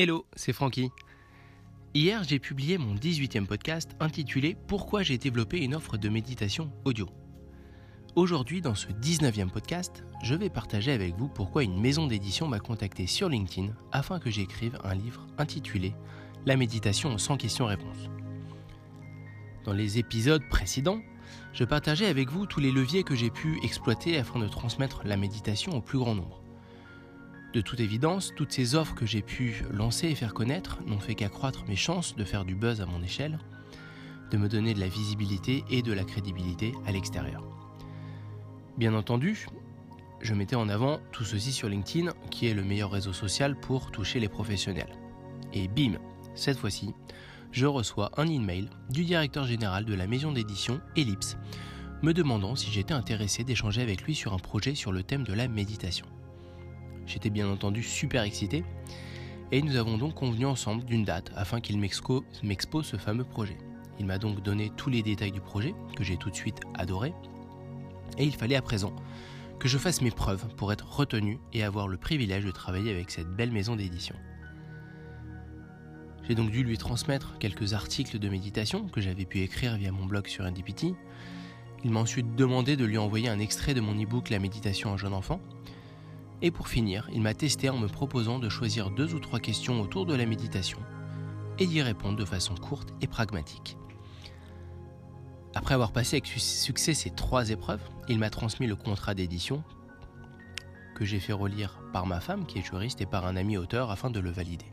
Hello, c'est Francky. Hier, j'ai publié mon 18e podcast intitulé Pourquoi j'ai développé une offre de méditation audio? Aujourd'hui, dans ce 19e podcast, je vais partager avec vous pourquoi une maison d'édition m'a contacté sur LinkedIn afin que j'écrive un livre intitulé La méditation sans questions-réponses. Dans les épisodes précédents, je partageais avec vous tous les leviers que j'ai pu exploiter afin de transmettre la méditation au plus grand nombre. De toute évidence, toutes ces offres que j'ai pu lancer et faire connaître n'ont fait qu'accroître mes chances de faire du buzz à mon échelle, de me donner de la visibilité et de la crédibilité à l'extérieur. Bien entendu, je mettais en avant tout ceci sur LinkedIn, qui est le meilleur réseau social pour toucher les professionnels. Et bim, cette fois-ci, je reçois un email du directeur général de la maison d'édition Ellipse, me demandant si j'étais intéressé d'échanger avec lui sur un projet sur le thème de la méditation. J'étais bien entendu super excité, et nous avons donc convenu ensemble d'une date afin qu'il m'expose ce fameux projet. Il m'a donc donné tous les détails du projet, que j'ai tout de suite adoré, et il fallait à présent que je fasse mes preuves pour être retenu et avoir le privilège de travailler avec cette belle maison d'édition. J'ai donc dû lui transmettre quelques articles de méditation que j'avais pu écrire via mon blog sur NDPT. Il m'a ensuite demandé de lui envoyer un extrait de mon e-book La méditation en jeune enfant, et pour finir, il m'a testé en me proposant de choisir deux ou trois questions autour de la méditation et d'y répondre de façon courte et pragmatique. Après avoir passé avec succès ces trois épreuves, il m'a transmis le contrat d'édition que j'ai fait relire par ma femme qui est juriste et par un ami auteur afin de le valider.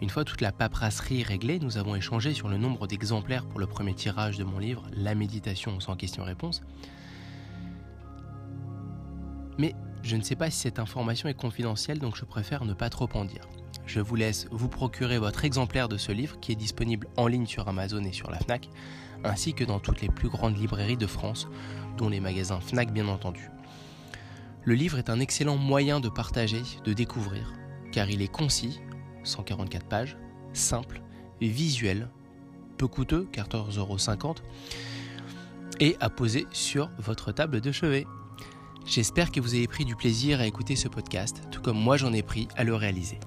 Une fois toute la paperasserie réglée, nous avons échangé sur le nombre d'exemplaires pour le premier tirage de mon livre La méditation sans question-réponse. Mais je ne sais pas si cette information est confidentielle, donc je préfère ne pas trop en dire. Je vous laisse vous procurer votre exemplaire de ce livre qui est disponible en ligne sur Amazon et sur la FNAC, ainsi que dans toutes les plus grandes librairies de France, dont les magasins FNAC bien entendu. Le livre est un excellent moyen de partager, de découvrir, car il est concis, 144 pages, simple, visuel, peu coûteux, 14,50€, et à poser sur votre table de chevet. J'espère que vous avez pris du plaisir à écouter ce podcast, tout comme moi j'en ai pris à le réaliser.